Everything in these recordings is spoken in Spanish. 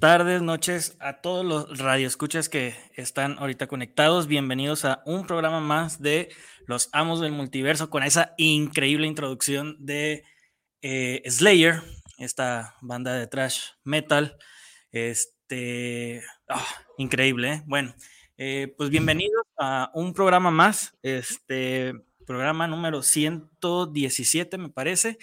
tardes, noches a todos los radioescuchas que están ahorita conectados. Bienvenidos a un programa más de Los Amos del Multiverso con esa increíble introducción de eh, Slayer, esta banda de trash metal. Este, ah, increíble, ¿eh? Bueno, eh, pues bienvenidos a un programa más, este programa número 117 me parece.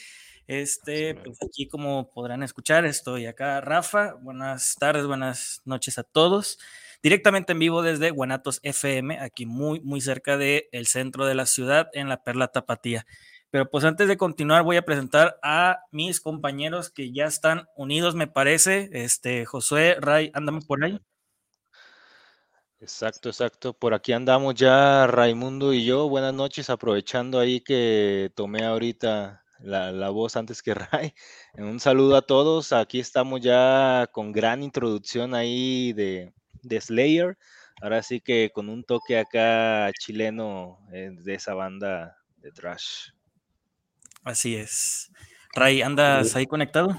Este, pues aquí como podrán escuchar, estoy acá, Rafa. Buenas tardes, buenas noches a todos. Directamente en vivo desde Guanatos FM, aquí muy, muy cerca del el centro de la ciudad, en la Perla Tapatía. Pero pues antes de continuar, voy a presentar a mis compañeros que ya están unidos, me parece. Este, Josué, Ray, andamos por ahí. Exacto, exacto. Por aquí andamos ya Raimundo y yo. Buenas noches, aprovechando ahí que tomé ahorita la, voz antes que Ray. Un saludo a todos. Aquí estamos ya con gran introducción ahí de, Slayer. Ahora sí que con un toque acá chileno eh, de esa banda de trash. Así es. Ray, ¿andas ahí conectado?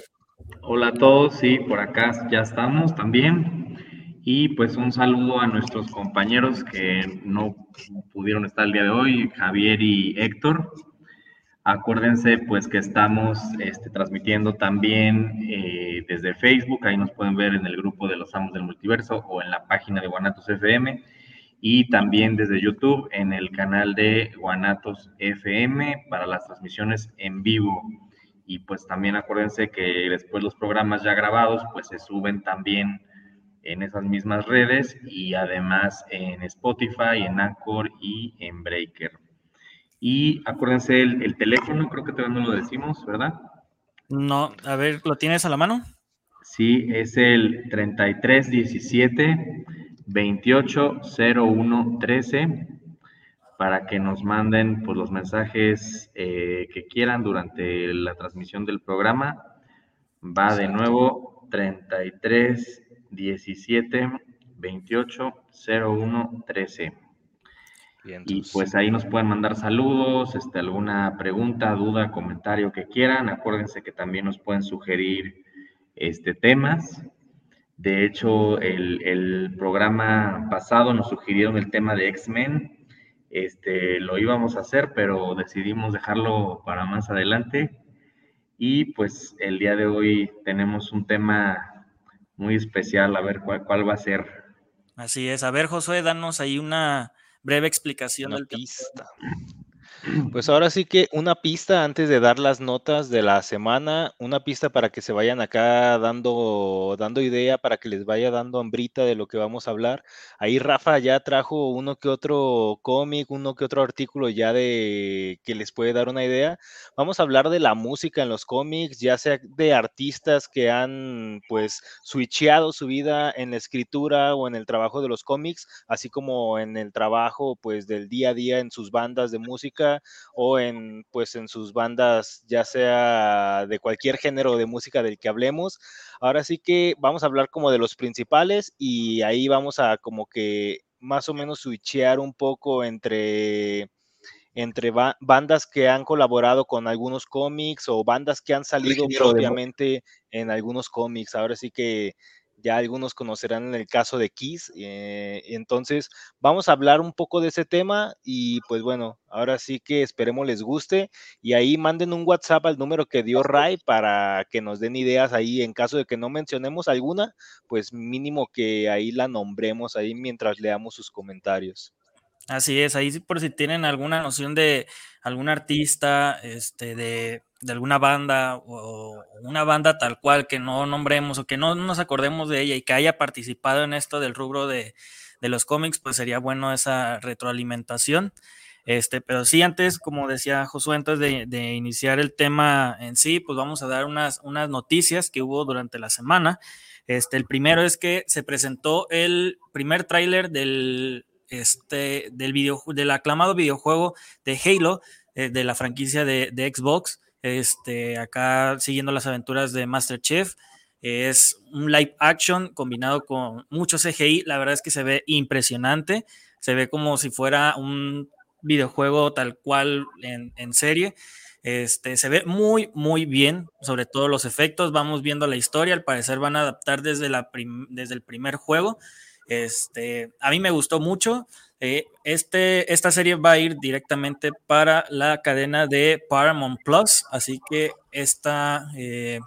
Hola a todos, sí, por acá ya estamos también. Y pues un saludo a nuestros compañeros que no pudieron estar el día de hoy, Javier y Héctor. Acuérdense pues que estamos este, transmitiendo también eh, desde Facebook, ahí nos pueden ver en el grupo de los Amos del Multiverso o en la página de Guanatos FM y también desde YouTube en el canal de Guanatos FM para las transmisiones en vivo. Y pues también acuérdense que después los programas ya grabados pues se suben también en esas mismas redes y además en Spotify, en Anchor y en Breaker. Y acuérdense el, teléfono, creo que todavía no lo decimos, ¿verdad? No, a ver, ¿lo tienes a la mano? Sí, es el 3317 280113 para que nos manden pues, los mensajes eh, que quieran durante la transmisión del programa. Va de nuevo 3317 280113 y pues ahí nos pueden mandar saludos, este, alguna pregunta, duda, comentario que quieran. Acuérdense que también nos pueden sugerir este, temas. De hecho, el, programa pasado nos sugirieron el tema de X-Men. Este, lo íbamos a hacer, pero decidimos dejarlo para más adelante. Y pues el día de hoy tenemos un tema muy especial, a ver cuál, cuál va a ser. Así es. A ver, Josué, danos ahí una, breve explicación del pista. Pues ahora sí que una pista antes de dar las notas de la semana, una pista para que se vayan acá dando, dando idea, para que les vaya dando hambrita de lo que vamos a hablar. Ahí Rafa ya trajo uno que otro cómic, uno que otro artículo ya de que les puede dar una idea. Vamos a hablar de la música en los cómics, ya sea de artistas que han pues switcheado su vida en la escritura o en el trabajo de los cómics, así como en el trabajo pues del día a día en sus bandas de música o en pues en sus bandas, ya sea de cualquier género de música del que hablemos. Ahora sí que vamos a hablar como de los principales y ahí vamos a como que más o menos switchear un poco entre entre bandas que han colaborado con algunos cómics o bandas que han salido propiamente en algunos cómics. Ahora sí que ya algunos conocerán en el caso de Kiss. Eh, entonces, vamos a hablar un poco de ese tema y pues bueno, ahora sí que esperemos les guste y ahí manden un WhatsApp al número que dio Ray para que nos den ideas ahí en caso de que no mencionemos alguna, pues mínimo que ahí la nombremos ahí mientras leamos sus comentarios. Así es, ahí por si tienen alguna noción de algún artista, este, de, alguna banda o una banda tal cual que no nombremos o que no nos acordemos de ella y que haya participado en esto del rubro de, los cómics, pues sería bueno esa retroalimentación. Este, pero sí, antes, como decía Josué, antes de, de, iniciar el tema en sí, pues vamos a dar unas, unas noticias que hubo durante la semana. Este, el primero es que se presentó el primer tráiler del este, del, video, del aclamado videojuego de Halo, eh, de la franquicia de, Xbox. Este, acá siguiendo las aventuras de Master Chief. Es un live action combinado con mucho CGI. La verdad es que se ve impresionante. Se ve como si fuera un videojuego tal cual en, serie. Este, se ve muy, muy bien, sobre todo los efectos. Vamos viendo la historia. Al parecer van a adaptar desde, la desde el primer juego. Este, a mí me gustó mucho. Eh, este, esta serie va a ir directamente para la cadena de Paramount Plus, así que esta eh,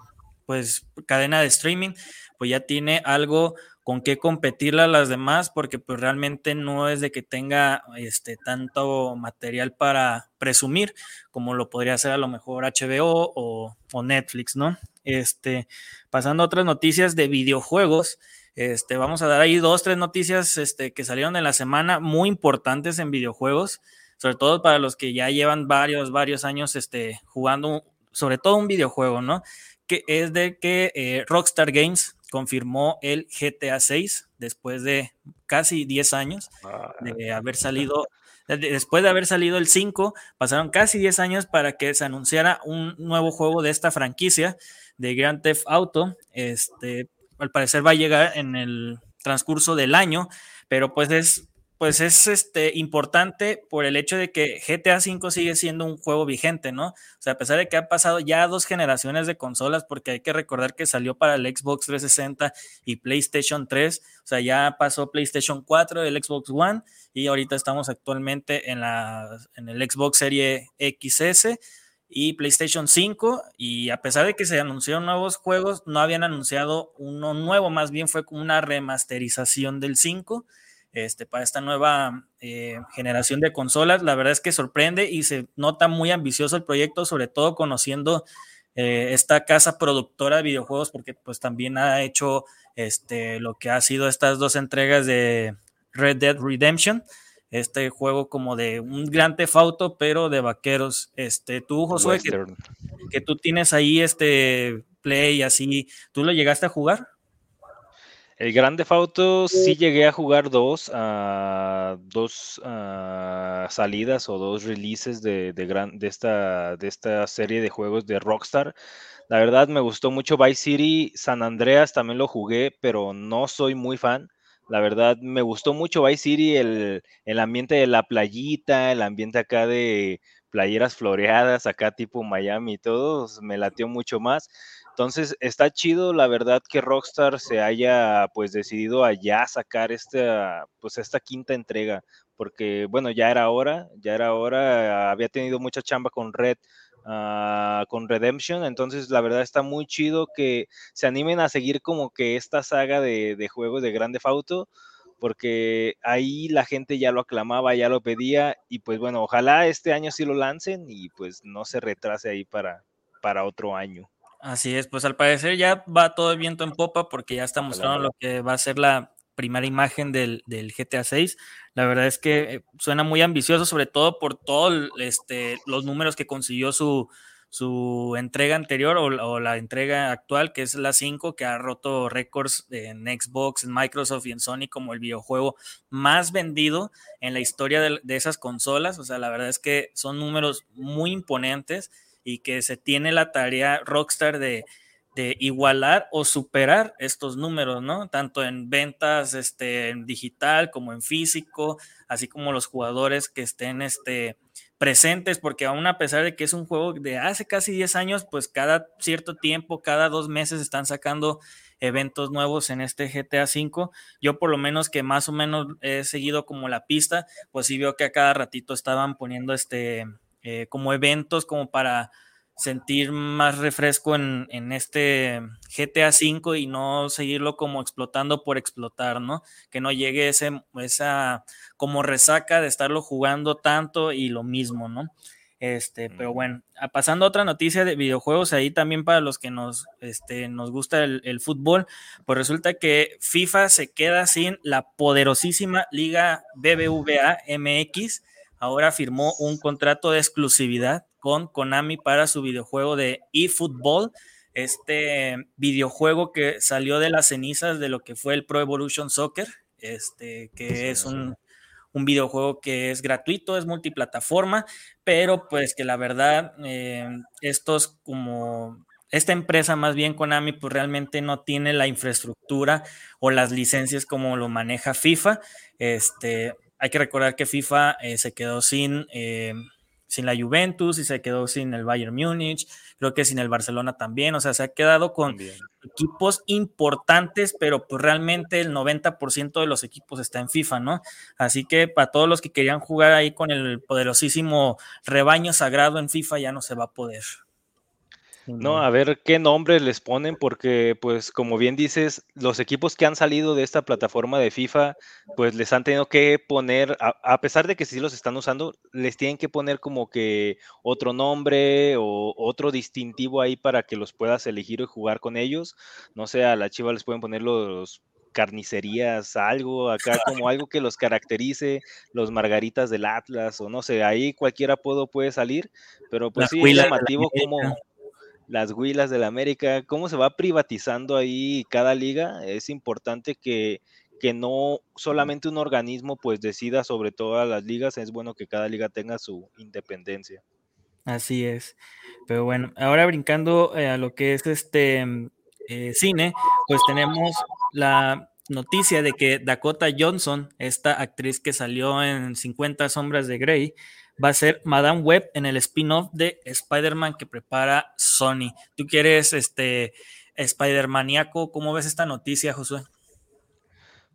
pues, cadena de streaming pues ya tiene algo con qué competirla a las demás, porque pues realmente no es de que tenga este tanto material para presumir, como lo podría ser a lo mejor HBO o, o Netflix, ¿no? Este, pasando a otras noticias de videojuegos, este, vamos a dar ahí dos, tres noticias este, que salieron en la semana muy importantes en videojuegos, sobre todo para los que ya llevan varios, varios años este, jugando, sobre todo un videojuego, ¿no? Que es de que eh, Rockstar Games confirmó el GTA 6 después de casi 10 años de haber salido después de haber salido el 5, pasaron casi 10 años para que se anunciara un nuevo juego de esta franquicia de Grand Theft Auto. Este, al parecer va a llegar en el transcurso del año, pero pues es, pues es este, importante por el hecho de que GTA V sigue siendo un juego vigente, ¿no? O sea, a pesar de que ha pasado ya dos generaciones de consolas, porque hay que recordar que salió para el Xbox 360 y PlayStation 3, o sea, ya pasó PlayStation 4, el Xbox One, y ahorita estamos actualmente en, la, en el Xbox Serie XS y PlayStation 5 y a pesar de que se anunciaron nuevos juegos, no habían anunciado uno nuevo, más bien fue como una remasterización del 5 este, para esta nueva eh, generación de consolas. La verdad es que sorprende y se nota muy ambicioso el proyecto, sobre todo conociendo eh, esta casa productora de videojuegos, porque pues también ha hecho este, lo que ha sido estas dos entregas de Red Dead Redemption este juego como de un gran tefauto, pero de vaqueros. Este, tú, Josué, que, tú tienes ahí este play así, ¿tú lo llegaste a jugar? El Gran Auto sí llegué a jugar dos, uh, dos uh, salidas o dos releases de, de, gran, de, esta, de esta serie de juegos de Rockstar. La verdad me gustó mucho Vice City, San Andreas también lo jugué, pero no soy muy fan. La verdad, me gustó mucho Vice City, el, ambiente de la playita, el ambiente acá de playeras floreadas, acá tipo Miami y todo, me latió mucho más. Entonces, está chido, la verdad, que Rockstar se haya pues decidido a ya sacar esta, pues esta quinta entrega, porque bueno, ya era hora, ya era hora, había tenido mucha chamba con Red, Ah, con Redemption. Entonces, la verdad está muy chido que se animen a seguir como que esta saga de, juegos de Grande Fauto, porque ahí la gente ya lo aclamaba, ya lo pedía, y pues bueno, ojalá este año sí lo lancen y pues no se retrase ahí para, para otro año. Así es, pues al parecer ya va todo el viento en popa porque ya está mostrando lo que va a ser la primera imagen del, GTA 6. La verdad es que eh, suena muy ambicioso, sobre todo por todos este, los números que consiguió su, su entrega anterior o, la entrega actual, que es la 5, que ha roto récords en Xbox, en Microsoft y en Sony como el videojuego más vendido en la historia de, de esas consolas. O sea, la verdad es que son números muy imponentes y que se tiene la tarea Rockstar de de igualar o superar estos números, ¿no? Tanto en ventas este, en digital como en físico, así como los jugadores que estén este, presentes, porque aún a pesar de que es un juego de hace casi 10 años, pues cada cierto tiempo, cada dos meses están sacando eventos nuevos en este GTA V. Yo por lo menos que más o menos he seguido como la pista, pues sí veo que a cada ratito estaban poniendo este, eh, como eventos como para sentir más refresco en, este GTA V y no seguirlo como explotando por explotar, ¿no? Que no llegue ese, esa como resaca de estarlo jugando tanto y lo mismo, ¿no? Este, pero bueno, pasando a otra noticia de videojuegos, ahí también para los que nos, este, nos gusta el, el, fútbol, pues resulta que FIFA se queda sin la poderosísima Liga BBVA MX. Ahora firmó un contrato de exclusividad con Konami para su videojuego de eFootball, este videojuego que salió de las cenizas de lo que fue el Pro Evolution Soccer, este, que es un, un videojuego que es gratuito, es multiplataforma, pero pues que la verdad, eh, estos como esta empresa más bien Konami pues realmente no tiene la infraestructura o las licencias como lo maneja FIFA. Este, hay que recordar que FIFA eh, se quedó sin, eh, sin la Juventus y se quedó sin el Bayern Múnich, creo que sin el Barcelona también, o sea, se ha quedado con equipos importantes, pero pues realmente el 90% de los equipos está en FIFA, ¿no? Así que para todos los que querían jugar ahí con el poderosísimo rebaño sagrado en FIFA ya no se va a poder. No, a ver qué nombre les ponen, porque pues como bien dices, los equipos que han salido de esta plataforma de FIFA, pues les han tenido que poner, a, pesar de que sí los están usando, les tienen que poner como que otro nombre o otro distintivo ahí para que los puedas elegir y jugar con ellos. No sé, a la chiva les pueden poner los carnicerías, algo acá como algo que los caracterice, los margaritas del Atlas o no sé, ahí cualquier apodo puede salir, pero pues sí es llamativo como las Huilas del América, cómo se va privatizando ahí cada liga. Es importante que, que no solamente un organismo pues decida sobre todas las ligas, es bueno que cada liga tenga su independencia. Así es. Pero bueno, ahora brincando eh, a lo que es este mm, eh, cine, pues tenemos la noticia de que Dakota Johnson, esta actriz que salió en 50 sombras de Grey, va a ser Madame Web en el spin-off de Spider-Man que prepara Sony. ¿Tú quieres este Spider-Maníaco? ¿Cómo ves esta noticia, Josué?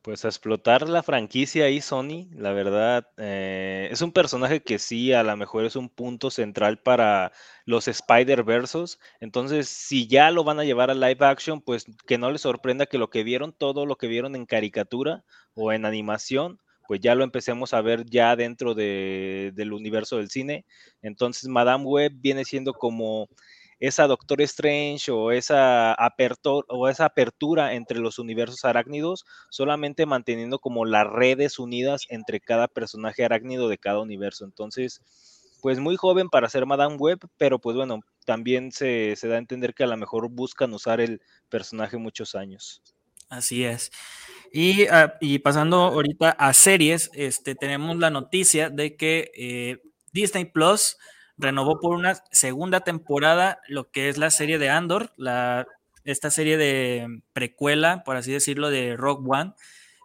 Pues explotar la franquicia ahí, Sony, la verdad, eh, es un personaje que sí, a lo mejor es un punto central para los Spider-Versos. Entonces, si ya lo van a llevar a live action, pues que no les sorprenda que lo que vieron, todo lo que vieron en caricatura o en animación, pues ya lo empecemos a ver ya dentro del universo del cine. Entonces, Madame Web viene siendo como esa Doctor Strange o esa, apertura, o esa apertura entre los universos arácnidos, solamente manteniendo como las redes unidas entre cada personaje arácnido de cada universo. Entonces, pues muy joven para ser Madame Web, pero pues bueno, también se, se da a entender que a lo mejor buscan usar el personaje muchos años. Así es. Ah, y, pasando ahorita a series, este, tenemos la noticia de que eh, Disney Plus renovó por una segunda temporada lo que es la serie de Andor, la, esta serie de precuela, por así decirlo, de Rock One,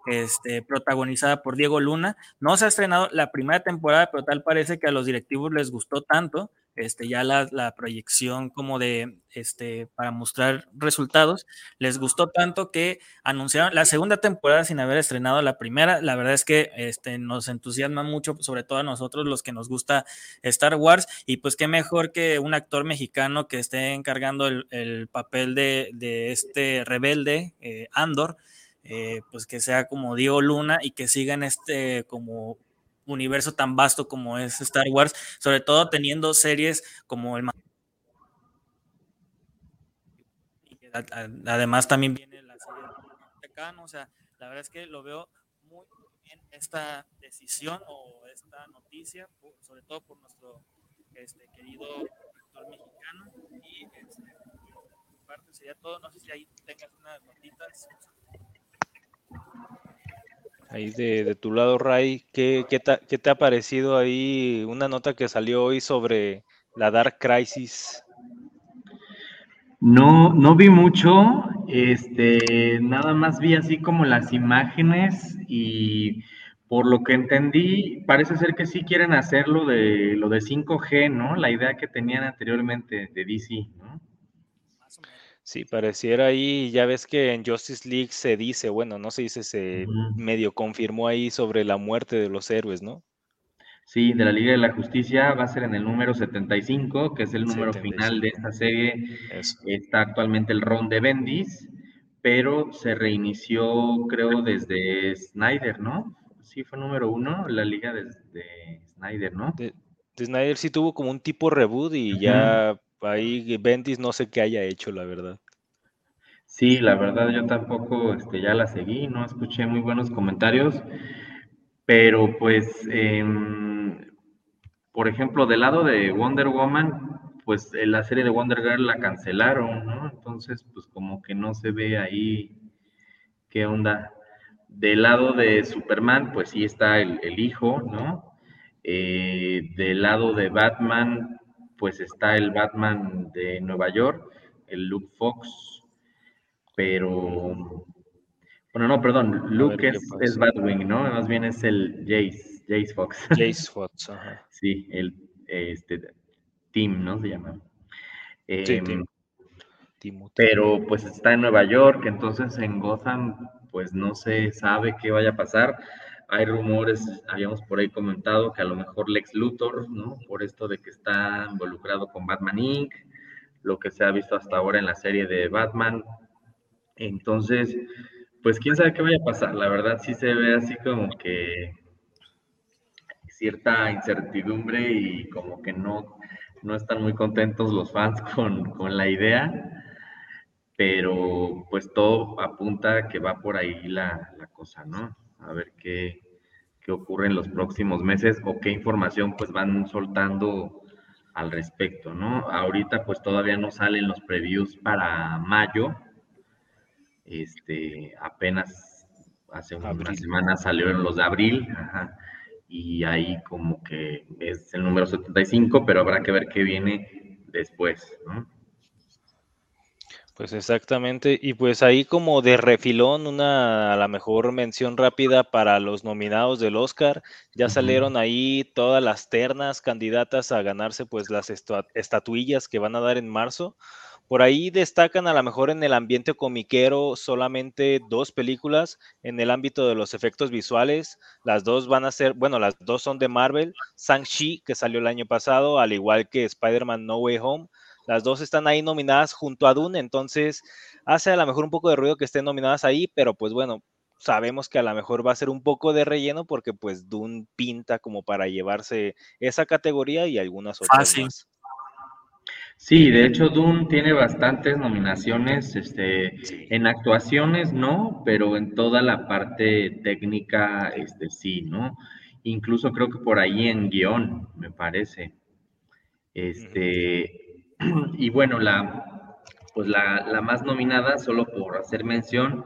este, protagonizada por Diego Luna. No se ha estrenado la primera temporada, pero tal parece que a los directivos les gustó tanto este, ya la, proyección como de, este, para mostrar resultados, les gustó tanto que anunciaron la segunda temporada sin haber estrenado la primera. La verdad es que este, nos entusiasma mucho, sobre todo a nosotros los que nos gusta Star Wars, y pues qué mejor que un actor mexicano que esté encargando el, papel de, este rebelde, eh, Andor, eh, pues que sea como Diego Luna y que sigan este como universo tan vasto como es Star Wars, sobre todo teniendo series como el además también viene la serie de o sea, la verdad es que lo veo muy bien esta decisión o esta noticia, sobre todo por nuestro este, querido actor mexicano y este, parte sería todo, no sé si ahí tengas unas notitas Ahí de, tu lado, Ray, ¿qué, qué, te, ha parecido ahí una nota que salió hoy sobre la Dark Crisis? No, no vi mucho, este, nada más vi así como las imágenes y por lo que entendí, parece ser que sí quieren hacerlo de lo de 5G, ¿no? La idea que tenían anteriormente de DC. Sí, pareciera ahí, ya ves que en Justice League se dice, bueno, no se dice, se medio confirmó ahí sobre la muerte de los héroes, ¿no? Sí, de la Liga de la Justicia va a ser en el número 75, que es el número final de esta serie. Está actualmente el ron de Bendis, pero se reinició, creo, desde Snyder, ¿no? Sí, fue número uno, la Liga de, Snyder, ¿no? De, Snyder sí tuvo como un tipo reboot y ya ahí Bendis no sé qué haya hecho, la verdad. Sí, la verdad yo tampoco este, ya la seguí, no escuché muy buenos comentarios, pero pues... Em, por ejemplo, del lado de Wonder Woman, pues la serie de Wonder Girl la cancelaron, ¿no? Entonces, pues como que no se ve ahí qué onda. Del lado de Superman, pues sí está el, hijo, ¿no? Eh, del lado de Batman, pues está el Batman de Nueva York, el Luke Fox, pero... Bueno, no, perdón, Luke es, es Batwing, ¿no? Más bien es el Jace. Jace Fox. Jace Fox, ajá. Sí, el este, Tim, ¿no? Se llama. sí, em, Pero pues está en Nueva York, entonces en Gotham pues no se sabe qué vaya a pasar. Hay rumores, habíamos por ahí comentado que a lo mejor Lex Luthor, ¿no? Por esto de que está involucrado con Batman Inc., lo que se ha visto hasta ahora en la serie de Batman. Entonces, pues quién sabe qué vaya a pasar. La verdad sí se ve así como que cierta incertidumbre y como que no, no están muy contentos los fans con, la idea, pero pues todo apunta que va por ahí la, cosa, ¿no? A ver qué, qué ocurre en los próximos meses o qué información pues van soltando al respecto, ¿no? Ahorita pues todavía no salen los previews para mayo, este, apenas hace unas semanas salieron los de abril, ajá y ahí como que es el número 75, pero habrá que ver qué viene después, ¿no? Pues exactamente, y pues ahí como de refilón, una a la mejor mención rápida para los nominados del Oscar, ya salieron ahí todas las ternas candidatas a ganarse pues las estatuillas que van a dar en marzo. Por ahí destacan a lo mejor en el ambiente comiquero solamente dos películas en el ámbito de los efectos visuales. Las dos van a ser, bueno, las dos son de Marvel. Shang-Chi, que salió el año pasado, al igual que Spider-Man No Way Home. Las dos están ahí nominadas junto a Dune, entonces hace a lo mejor un poco de ruido que estén nominadas ahí, pero pues bueno, sabemos que a lo mejor va a ser un poco de relleno porque pues Dune pinta como para llevarse esa categoría y algunas otras más. Sí, de hecho Dune tiene bastantes nominaciones, este, en actuaciones no, pero en toda la parte técnica, este, sí, ¿no? Incluso creo que por ahí en guion, me parece. Este, y bueno, la, pues la, la más nominada, solo por hacer mención,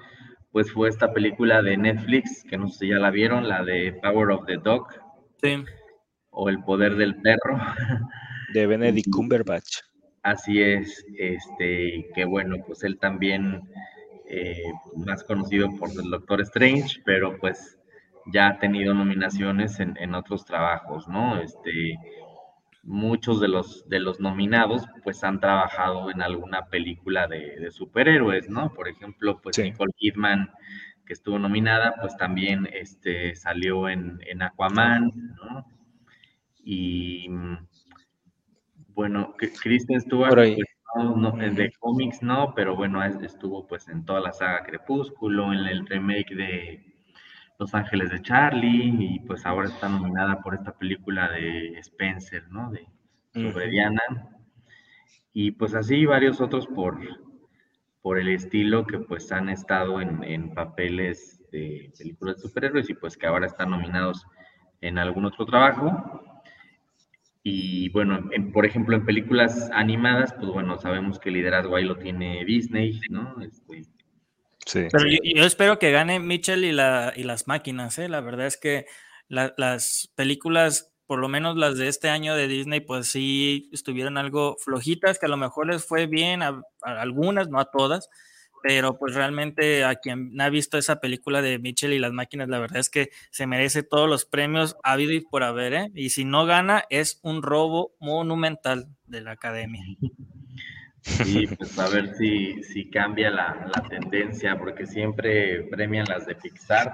pues fue esta película de Netflix, que no sé si ya la vieron, la de Power of the Dog. Sí. O El Poder del Perro. De Benedict Cumberbatch. Así es, este, que bueno, pues él también, eh, más conocido por el Doctor Strange, pero pues ya ha tenido nominaciones en, otros trabajos, ¿no? Este, muchos de los, de los nominados, pues han trabajado en alguna película de, superhéroes, ¿no? Por ejemplo, pues Nicole Kidman, que estuvo nominada, pues también este, salió en, en Aquaman, ¿no? Y bueno, Kristen Stewart, pues, no, de cómics no, pero bueno, estuvo pues en toda la saga Crepúsculo, en el remake de Los Ángeles de Charlie, y pues ahora está nominada por esta película de Spencer, ¿no? De sobre Diana. Y pues así varios otros por, por el estilo que pues han estado en, en papeles de películas de superhéroes y pues que ahora están nominados en algún otro trabajo. Y bueno, por ejemplo, en películas animadas, pues bueno, sabemos que el liderazgo ahí lo tiene Disney, ¿no? Este, sí. Pero yo, espero que gane Mitchell y, la, y las máquinas, ¿eh? La verdad es que las películas, por lo menos las de este año de Disney, pues sí estuvieron algo flojitas, que a lo mejor les fue bien a algunas, no a todas, pero pues realmente a quien ha visto esa película de Mitchell y las máquinas, la verdad es que se merece todos los premios habido y por haber, ¿eh? Y si no gana, es un robo monumental de la academia. Sí, pues a ver si, si cambia la, tendencia, porque siempre premian las de Pixar,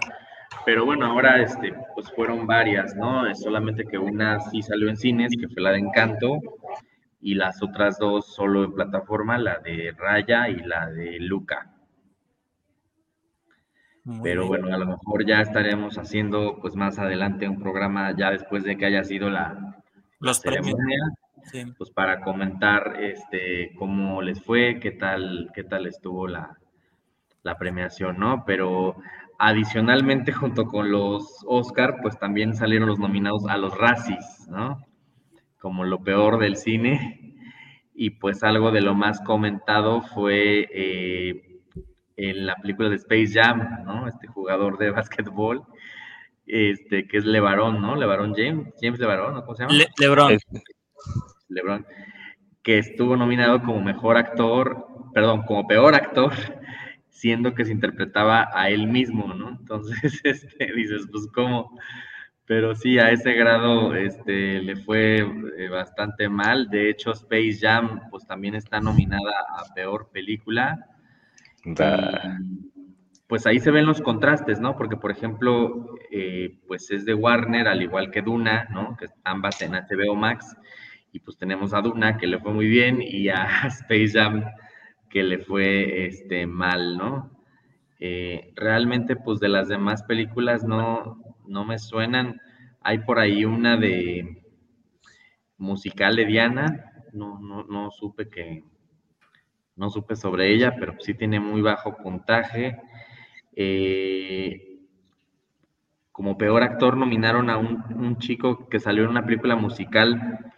Pero bueno, ahora este, pues fueron varias, ¿no? Es solamente que una sí salió en cines, que fue la de Encanto, y las otras dos solo en plataforma, la de Raya y la de Luca. Pero bueno, a lo mejor ya estaremos haciendo pues más adelante un programa ya después de que haya sido la, Los ceremonia, pues para comentar este cómo les fue, qué tal, qué tal estuvo la, la premiación, ¿no? Pero adicionalmente junto con los Oscar, pues también salieron los nominados a los Razzies, ¿no? Como lo peor del cine. Y pues algo de lo más comentado fue eh, en la película de Space Jam, ¿no? Este jugador de básquetbol, este, que es Levarón, ¿no? Levarón James, James. ¿cómo se llama? Lebron. Lebron, que estuvo nominado como mejor actor, perdón, como peor actor, siendo que se interpretaba a él mismo, ¿no? Entonces, este, dices, pues cómo, pero sí, a ese grado este, le fue eh, bastante mal. De hecho, Space Jam, pues también está nominada a peor película pues ahí se ven los contrastes, ¿no? Porque, por ejemplo, eh, pues es de Warner, al igual que Duna, ¿no? Que ambas en HBO Max. Y pues tenemos a Duna, que le fue muy bien, y a Space Jam, que le fue este, mal, ¿no? Eh, realmente, pues de las demás películas no, no me suenan. Hay por ahí una de musical de Diana, no, no, no supe que, no supe sobre ella, pero sí tiene muy bajo puntaje. Eh, como peor actor nominaron a un, chico que salió en una película musical,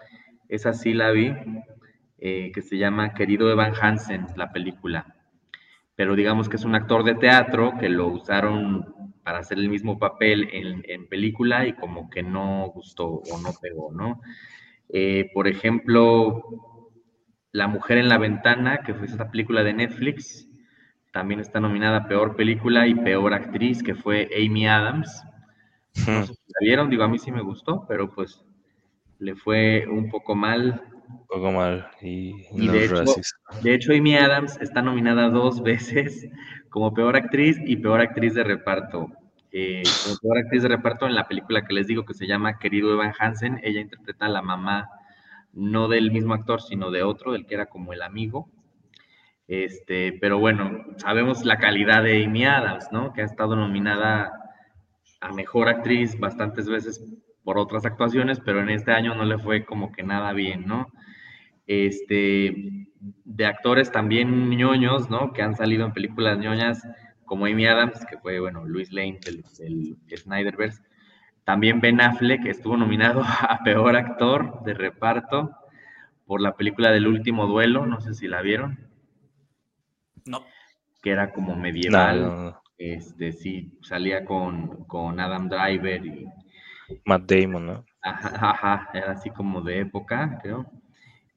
esa sí la vi, eh, que se llama Querido Evan Hansen, la película. Pero digamos que es un actor de teatro que lo usaron para hacer el mismo papel en, película y como que no gustó o no pegó, ¿no? Eh, por ejemplo, la mujer en la ventana, que fue esta película de Netflix, también está nominada a Peor Película y Peor Actriz, que fue Amy Adams. No sé si la vieron, digo, a mí sí me gustó, pero pues le fue un poco mal. Un poco mal. Y, de, hecho, de, hecho, Amy Adams está nominada dos veces como Peor Actriz y Peor Actriz de Reparto. Eh, como Peor Actriz de Reparto en la película que les digo que se llama Querido Evan Hansen, ella interpreta a la mamá no del mismo actor, sino de otro, del que era como el amigo. Este, pero bueno, sabemos la calidad de Amy Adams, ¿no? Que ha estado nominada a mejor actriz bastantes veces por otras actuaciones, pero en este año no le fue como que nada bien, ¿no? Este, de actores también ñoños, ¿no? Que han salido en películas ñoñas, como Amy Adams, que fue, bueno, Luis Lane del, del Snyderverse, también Ben Affleck estuvo nominado a Peor Actor de Reparto por la película del último duelo, no sé si la vieron. No. Que era como medieval. Este, sí, salía con, con, Adam Driver y... Matt Damon, ¿no? Ajá, ajá, era así como de época, creo.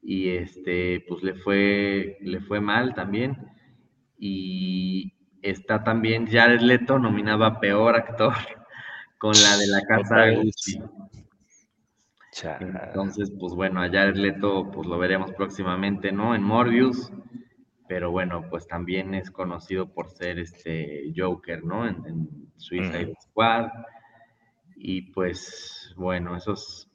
Y este, pues le fue, le fue mal también. Y está también Jared Leto nominado a Peor Actor con la de la casa. Entonces, pues bueno, allá el Leto, pues lo veremos próximamente, ¿no? En Morbius, pero bueno, pues también es conocido por ser este Joker, ¿no? En, Suicide Squad. Y pues, bueno, esos,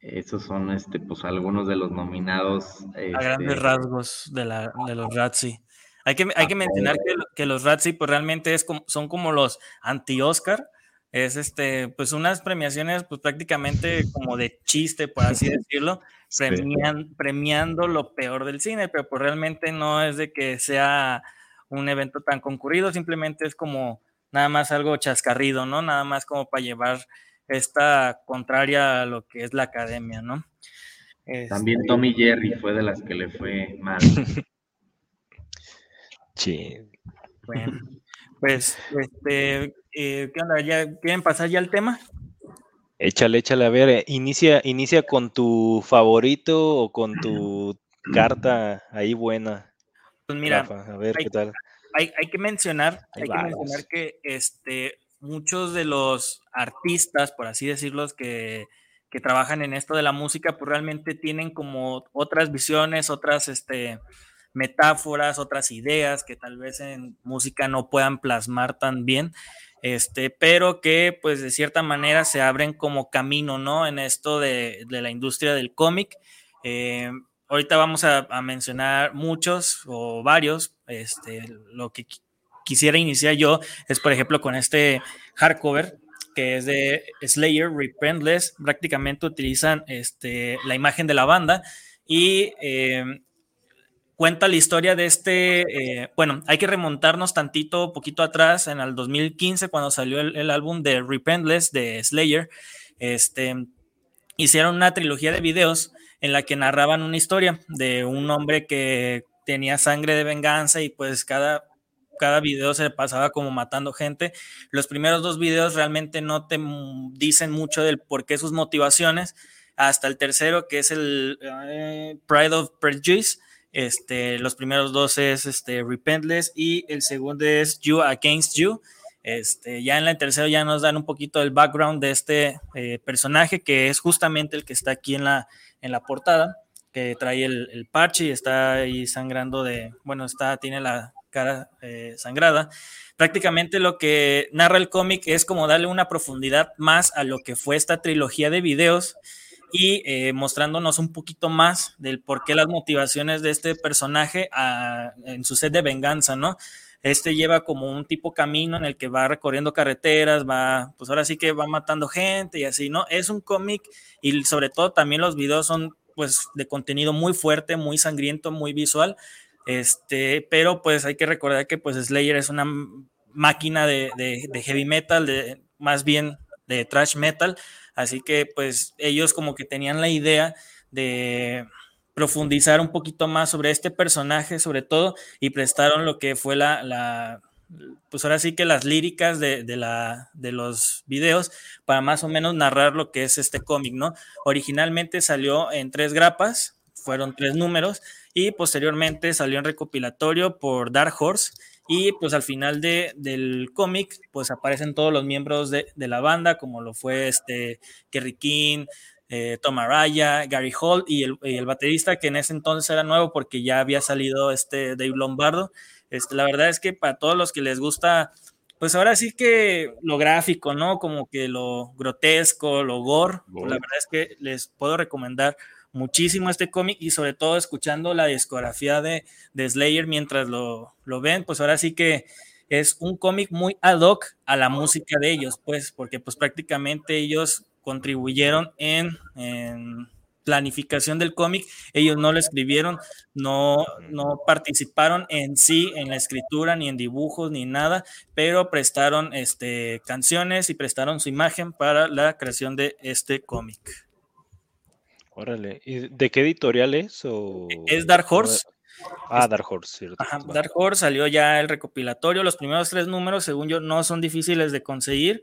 esos son, este, pues algunos de los nominados. a grandes este, rasgos de, la, de los Razzie. Hay que, hay que mencionar que, que los Razzie, pues realmente es como, son como los anti-Oscar, es este, pues unas premiaciones, pues prácticamente como de chiste, por así decirlo, premiando lo peor del cine, pero pues realmente no es de que sea un evento tan concurrido, simplemente es como nada más algo chascarrido, ¿no? Nada más como para llevar esta contraria a lo que es la academia, ¿no? También este Tommy Jerry fue de las que le fue mal. sí. Bueno, pues, este, eh, ¿qué onda? ¿Ya quieren pasar ya al tema? Échale, échale, a ver, eh, inicia, inicia con tu favorito o con tu carta ahí buena. Pues mira, a ver hay, qué tal. Hay, que mencionar, hay que mencionar que este, muchos de los artistas, por así decirlo, que, que trabajan en esto de la música, pues realmente tienen como otras visiones, otras, este, metáforas, otras ideas que tal vez en música no puedan plasmar tan bien. este, pero que pues de cierta manera se abren como camino, ¿no? En esto de, la industria del cómic. Eh, ahorita vamos a, mencionar muchos o varios. Este, lo que quisiera iniciar yo es, por ejemplo, con este hardcover que es de Slayer, Repentless. Prácticamente utilizan este, la imagen de la banda y eh, cuenta la historia de este, eh, bueno, hay que remontarnos tantito, poquito atrás, en el 2015, cuando salió el, álbum de Repentless de Slayer, este, hicieron una trilogía de videos en la que narraban una historia de un hombre que tenía sangre de venganza y pues cada, cada video se pasaba como matando gente. Los primeros dos videos realmente no te dicen mucho del por qué sus motivaciones, hasta el tercero que es el eh, Pride of Prejudice, este, los primeros dos es este, Repentless y el segundo es You Against You. Este, ya en la tercera ya nos dan un poquito del background de este eh, personaje que es justamente el que está aquí en la, en la portada, que trae el, parche y está ahí sangrando de, bueno, está, tiene la cara eh, sangrada. Prácticamente lo que narra el cómic es como darle una profundidad más a lo que fue esta trilogía de videos y eh, mostrándonos un poquito más del por qué las motivaciones de este personaje en su sed de venganza, ¿no? Este lleva como un tipo camino en el que va recorriendo carreteras, va, pues ahora sí que va matando gente y así, ¿no? Es un cómic y sobre todo también los videos son pues de contenido muy fuerte, muy sangriento, muy visual, este, pero pues hay que recordar que pues Slayer es una máquina de, heavy metal, de, más bien de thrash metal, Así que pues ellos como que tenían la idea de profundizar un poquito más sobre este personaje, sobre todo, y prestaron lo que fue la, pues ahora sí que las líricas de, la, de los videos para más o menos narrar lo que es este cómic, ¿no? Originalmente salió en tres grapas, fueron tres números, y posteriormente salió en recopilatorio por Dark Horse y pues al final de, del cómic, pues aparecen todos los miembros de, de, la banda, como lo fue este Kerry King, eh, Tom Araya, Gary Holt y el, y el, baterista que en ese entonces era nuevo porque ya había salido este Dave Lombardo. Este, la verdad es que para todos los que les gusta, pues ahora sí que lo gráfico, ¿no? Como que lo grotesco, lo gore, pues la verdad es que les puedo recomendar muchísimo este cómic y sobre todo escuchando la discografía de, de Slayer mientras lo, lo, ven, pues ahora sí que es un cómic muy ad hoc a la música de ellos, pues, porque pues prácticamente ellos contribuyeron en, en planificación del cómic, ellos no lo escribieron, no, no participaron en sí en la escritura, ni en dibujos, ni nada, pero prestaron este, canciones y prestaron su imagen para la creación de este cómic. Órale, ¿y de qué editorial es? O... Es Dark Horse. Ah, Dark Horse, cierto. Ajá, Dark Horse salió ya el recopilatorio. Los primeros tres números, según yo, no son difíciles de conseguir,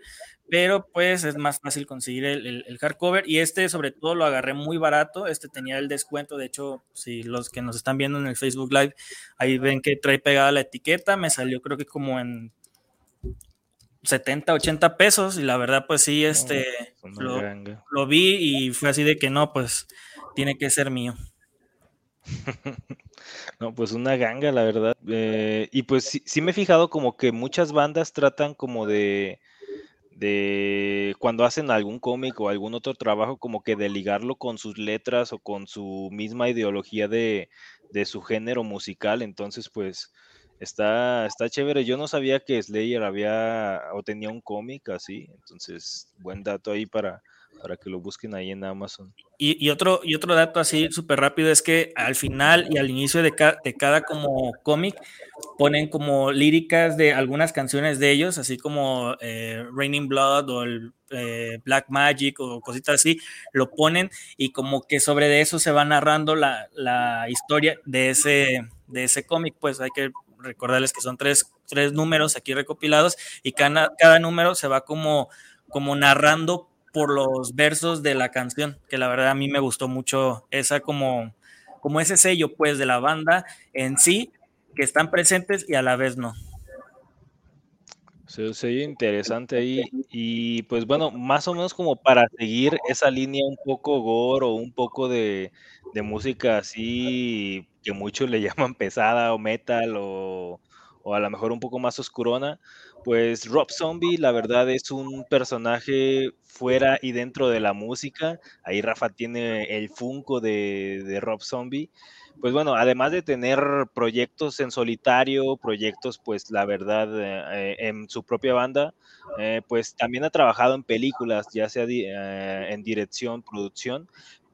pero pues es más fácil conseguir el, hardcover. Y este, sobre todo, lo agarré muy barato. Este tenía el descuento. De hecho, si los que nos están viendo en el Facebook Live, ahí ven que trae pegada la etiqueta. Me salió, creo que como en 70, 80 pesos y la verdad pues sí, este, lo, vi y fue así de que no, pues tiene que ser mío. No, pues una ganga, la verdad. Eh, y pues sí, sí, me he fijado como que muchas bandas tratan como de, de cuando hacen algún cómic o algún otro trabajo, como que de ligarlo con sus letras o con su misma ideología de, de su género musical. Entonces, pues Está, está chévere. Yo no sabía que Slayer había o tenía un cómic así. Entonces, buen dato ahí para, para que lo busquen ahí en Amazon. Y, otro, y otro dato así súper rápido es que al final y al inicio de, de cada como cómic ponen como líricas de algunas canciones de ellos, así como eh, Raining Blood o el eh, Black Magic o cositas así, lo ponen y como que sobre eso se va narrando la, la historia de ese, de ese cómic, pues hay que recordarles que son tres, tres números aquí recopilados y cada, cada número se va como, como narrando por los versos de la canción, que la verdad a mí me gustó mucho esa como, como ese sello pues de la banda en sí, que están presentes y a la vez no. Se, se interesante ahí. Y pues bueno, más o menos como para seguir esa línea un poco gore o un poco de, música así que muchos le llaman pesada o metal o, o a lo mejor un poco más oscurona, pues Rob Zombie la verdad es un personaje fuera y dentro de la música. Ahí Rafa tiene el Funko de, de Rob Zombie pues bueno, además de tener proyectos en solitario, proyectos, pues la verdad, eh, en su propia banda, eh, pues también ha trabajado en películas, ya sea eh, en dirección, producción,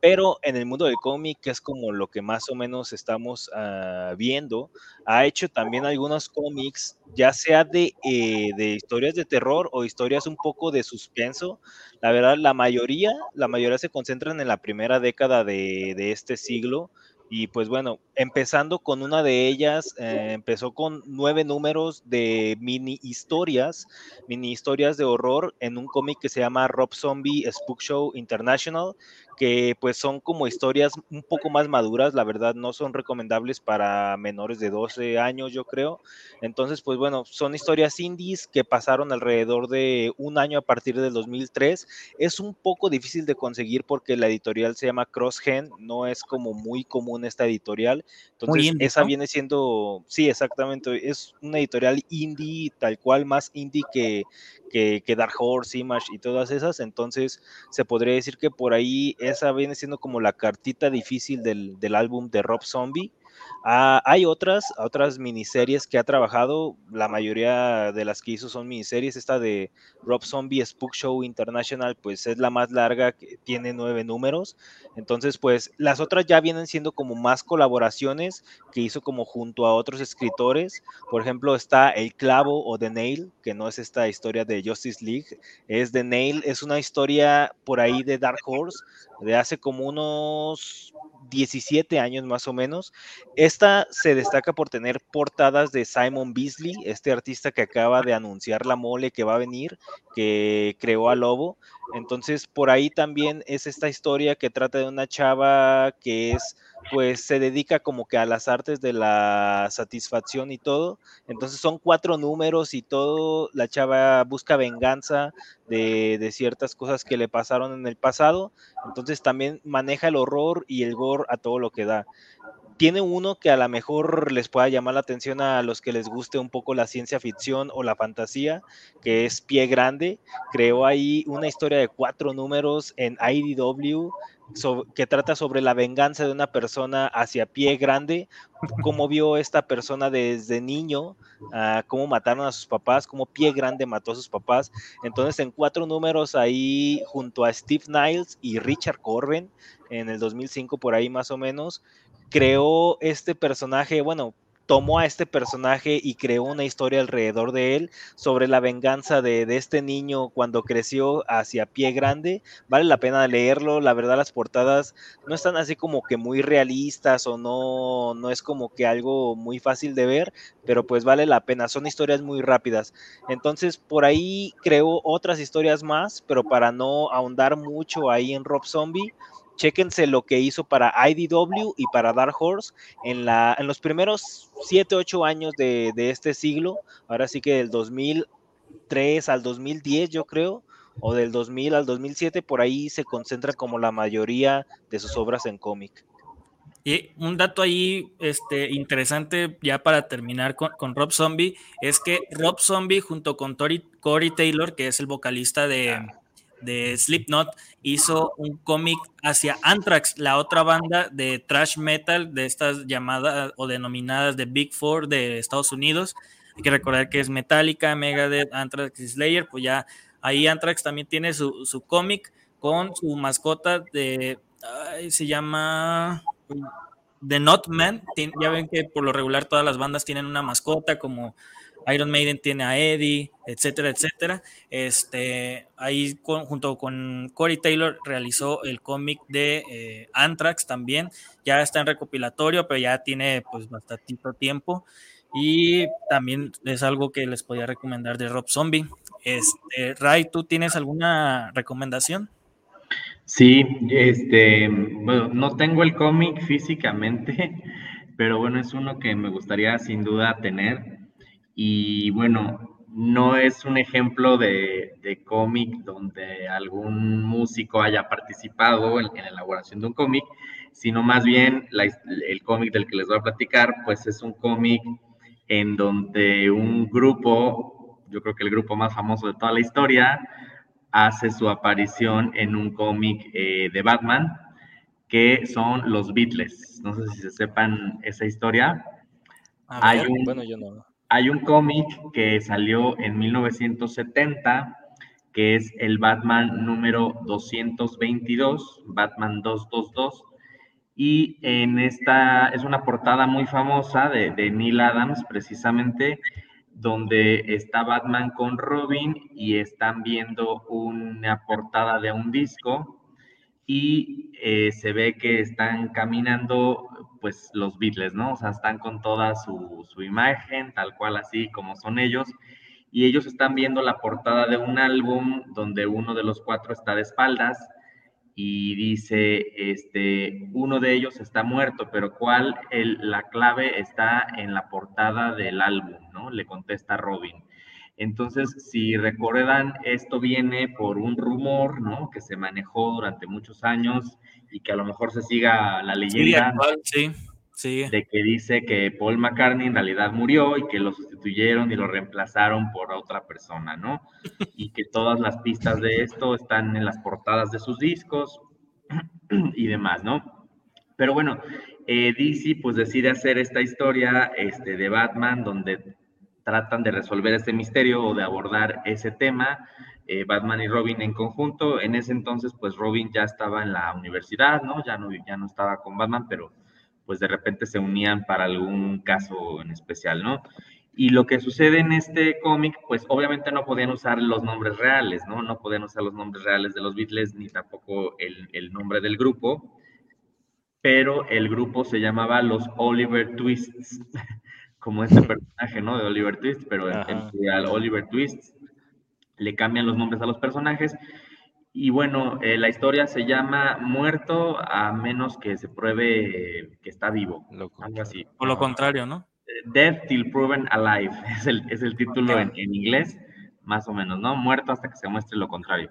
pero en el mundo del cómic, que es como lo que más o menos estamos ah, viendo, ha hecho también algunos cómics, ya sea de, de, historias de terror o historias un poco de suspenso. La verdad, la mayoría, la mayoría se concentran en la primera década de, de este siglo, y pues bueno, empezando con una de ellas, eh, empezó con nueve números de mini historias, mini historias de horror en un cómic que se llama Rob Zombie Spook Show International, que pues son como historias un poco más maduras, la verdad no son recomendables para menores de 12 años, yo creo. Entonces, pues bueno, son historias indies que pasaron alrededor de un año a partir del 2003. Es un poco difícil de conseguir porque la editorial se llama CrossGen, no es como muy común esta editorial. Entonces, esa viene siendo, sí, exactamente, es una editorial indie, tal cual, más indie que, que, que, Dark Horse, Image y todas esas. Entonces, se podría decir que por ahí esa viene siendo como la cartita difícil del, del álbum de Rob Zombie. Ah, hay otras, otras miniseries que ha trabajado, la mayoría de las que hizo son miniseries, esta de Rob Zombie Spook Show International, pues es la más larga, que tiene nueve números, entonces pues las otras ya vienen siendo como más colaboraciones que hizo como junto a otros escritores, por ejemplo está El Clavo o The Nail, que no es esta historia de Justice League, es The Nail, es una historia por ahí de Dark Horse, de hace como unos 17 años más o menos. Esta se destaca por tener portadas de Simon Beasley, este artista que acaba de anunciar la mole que va a venir, que creó a Lobo. Entonces, por ahí también es esta historia que trata de una chava que es pues se dedica como que a las artes de la satisfacción y todo. Entonces son cuatro números y todo, la chava busca venganza de, de, ciertas cosas que le pasaron en el pasado. Entonces también maneja el horror y el gore a todo lo que da tiene uno que a lo mejor les pueda llamar la atención a los que les guste un poco la ciencia ficción o la fantasía, que es Pie Grande. Creó ahí una historia de cuatro números en IDW que trata sobre la venganza de una persona hacia Pie Grande, cómo vio esta persona desde niño, uh, cómo mataron a sus papás, cómo Pie Grande mató a sus papás. Entonces, en cuatro números ahí, junto a Steve Niles y Richard Corben, en el 2005 por ahí más o menos, creó este personaje, bueno, tomó a este personaje y creó una historia alrededor de él sobre la venganza de, de, este niño cuando creció hacia pie grande. Vale la pena leerlo, la verdad las portadas no están así como que muy realistas o no, no es como que algo muy fácil de ver, pero pues vale la pena, son historias muy rápidas. Entonces por ahí creó otras historias más, pero para no ahondar mucho ahí en Rob Zombie chéquense lo que hizo para IDW y para Dark Horse en, la, en los primeros 7, 8 años de, de, este siglo, ahora sí que del 2003 al 2010 yo creo, o del 2000 al 2007, por ahí se concentra como la mayoría de sus obras en cómic. Y un dato ahí este, interesante ya para terminar con, con, Rob Zombie es que Rob Zombie junto con Tori, Corey Taylor, que es el vocalista de, de Slipknot, hizo un cómic hacia Anthrax, la otra banda de thrash metal de estas llamadas o denominadas de Big Four de Estados Unidos. Hay que recordar que es Metallica, Megadeth, Anthrax y Slayer, pues ya ahí Anthrax también tiene su, su cómic con su mascota de, se llama The Notman, ya ven que por lo regular todas las bandas tienen una mascota como Iron Maiden tiene a Eddie, etcétera, etcétera. Este, ahí junto con Corey Taylor realizó el cómic de eh, Anthrax también. Ya está en recopilatorio, pero ya tiene pues bastante tiempo. Y también es algo que les podía recomendar de Rob Zombie. Este, Ray, ¿tú tienes alguna recomendación? Sí, este, no tengo el cómic físicamente, pero bueno, es uno que me gustaría sin duda tener y bueno, no es un ejemplo de, cómic donde algún músico haya participado en, la elaboración de un cómic, sino más bien el cómic del que les voy a platicar, pues es un cómic en donde un grupo, yo creo que el grupo más famoso de toda la historia, hace su aparición en un cómic eh, de Batman, que son los Beatles. No sé si se sepan esa historia. hay, un, bueno, yo no. Hay un cómic que salió en 1970 que es el Batman número 222, Batman 222. Y en esta es una portada muy famosa de, Neil Adams, precisamente, donde está Batman con Robin y están viendo una portada de un disco y eh, se ve que están caminando pues los Beatles, ¿no? O sea, están con toda su, imagen, tal cual así como son ellos, y ellos están viendo la portada de un álbum donde uno de los cuatro está de espaldas y dice, este, uno de ellos está muerto, pero ¿cuál? El, la clave está en la portada del álbum, ¿no? Le contesta Robin. Entonces, si recuerdan, esto viene por un rumor, ¿no? Que se manejó durante muchos años y que a lo mejor se siga la leyenda. Sí, sí, De que dice que Paul McCartney en realidad murió y que lo sustituyeron y lo reemplazaron por otra persona, ¿no? Y que todas las pistas de esto están en las portadas de sus discos y demás, ¿no? Pero bueno, eh, DC pues decide hacer esta historia este, de Batman donde tratan de resolver este misterio o de abordar ese tema. Eh, Batman y Robin en conjunto. En ese entonces, pues Robin ya estaba en la universidad, ¿no? Ya no, ya no estaba con Batman, pero pues de repente se unían para algún caso en especial, ¿no? Y lo que sucede en este cómic, pues obviamente no podían usar los nombres reales, ¿no? No podían usar los nombres reales de los Beatles ni tampoco el, el nombre del grupo, pero el grupo se llamaba los Oliver Twists. como este personaje, ¿no? De Oliver Twist, pero en, al Oliver Twist le cambian los nombres a los personajes. Y bueno, eh, la historia se llama Muerto a menos que se pruebe que está vivo. algo así. O lo contrario, ¿no? Death till proven alive es el, es el título en, en, inglés, más o menos, ¿no? Muerto hasta que se muestre lo contrario.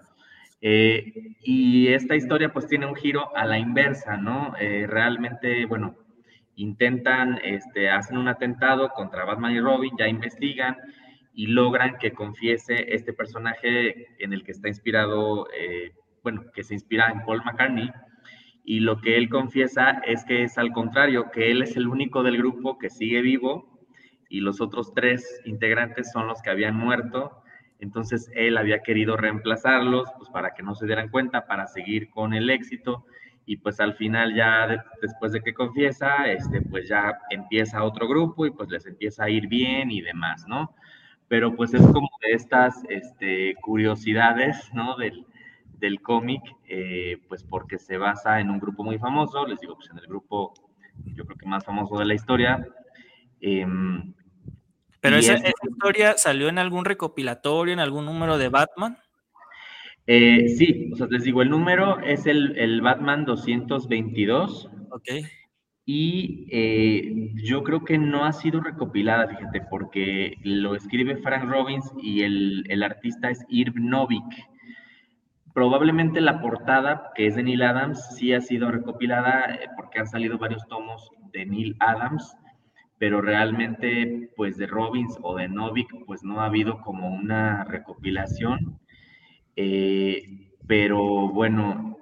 Eh, y esta historia pues tiene un giro a la inversa, ¿no? Eh, realmente, bueno, intentan, este, hacen un atentado contra Batman y Robin, ya investigan y logran que confiese este personaje en el que está inspirado, eh, bueno, que se inspira en Paul McCartney, y lo que él confiesa es que es al contrario, que él es el único del grupo que sigue vivo y los otros tres integrantes son los que habían muerto. Entonces él había querido reemplazarlos, pues para que no se dieran cuenta, para seguir con el éxito y pues al final ya después de que confiesa, este, pues ya empieza otro grupo y pues les empieza a ir bien y demás, ¿no? Pero pues es como de estas este, curiosidades, ¿no? Del, del cómic, eh, pues porque se basa en un grupo muy famoso, les digo, pues en el grupo, yo creo que más famoso de la historia. Em, Pero esa, esa historia salió en algún recopilatorio, en algún número de Batman. Eh, sí, o sea, les digo, el número es el, Batman 222. Ok. Y eh, yo creo que no ha sido recopilada, fíjate, porque lo escribe Frank Robbins y el, artista es Irv Novik. Probablemente la portada, que es de Neil Adams, sí ha sido recopilada eh, porque han salido varios tomos de Neil Adams, pero realmente, pues de Robbins o de Novik, pues no ha habido como una recopilación. Eh, pero bueno,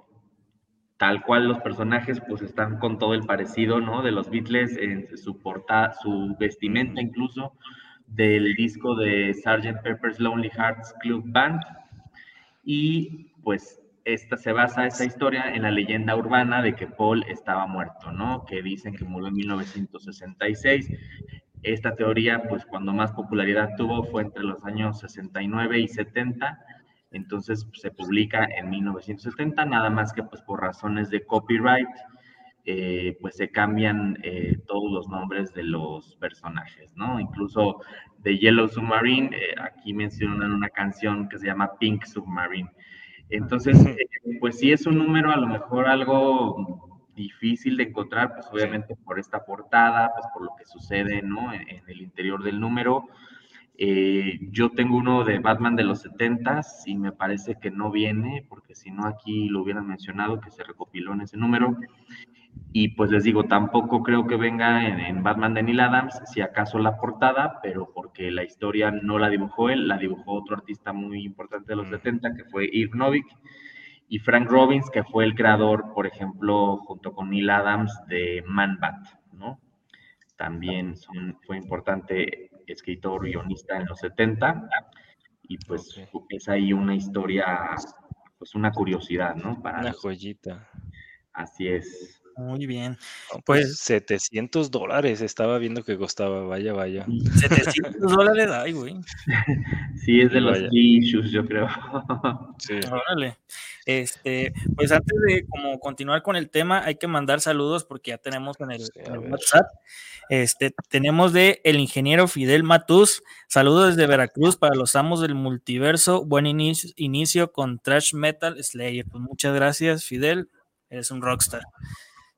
tal cual los personajes pues están con todo el parecido, ¿no? De los Beatles en su portada, su vestimenta incluso, del disco de Sgt. Pepper's Lonely Hearts Club Band. Y pues esta se basa esta historia en la leyenda urbana de que Paul estaba muerto, ¿no? Que dicen que murió en 1966. Esta teoría, pues cuando más popularidad tuvo fue entre los años 69 y 70 entonces se publica en 1970, nada más que pues por razones de copyright, eh, pues se cambian eh, todos los nombres de los personajes, ¿no? Incluso de Yellow Submarine, eh, aquí mencionan una canción que se llama Pink Submarine. Entonces, pues sí es un número a lo mejor algo difícil de encontrar, pues obviamente por esta portada, pues por lo que sucede, ¿no? En, en el interior del número. Eh, yo tengo uno de Batman de los 70 y me parece que no viene, porque si no aquí lo hubieran mencionado, que se recopiló en ese número. Y pues les digo, tampoco creo que venga en, Batman de Neil Adams, si acaso la portada, pero porque la historia no la dibujó él, la dibujó otro artista muy importante de los 70, que fue Irv Novik, y Frank Robbins, que fue el creador, por ejemplo, junto con Neil Adams, de Man Bat, ¿no? También fue importante escritor, guionista en los 70, y pues es ahí una historia, pues una curiosidad, ¿no? Para una joyita. Así es. Muy bien. pues 700 dólares estaba viendo que costaba, vaya, vaya. 700 dólares, ay, güey. Sí, es de los issues, yo creo. Sí. Órale. Este, pues antes de como continuar con el tema, hay que mandar saludos porque ya tenemos en el, WhatsApp. Este, tenemos de el ingeniero Fidel Matus. Saludos desde Veracruz para los amos del multiverso. Buen inicio, inicio con Trash Metal Slayer. Pues muchas gracias, Fidel. Eres un rockstar.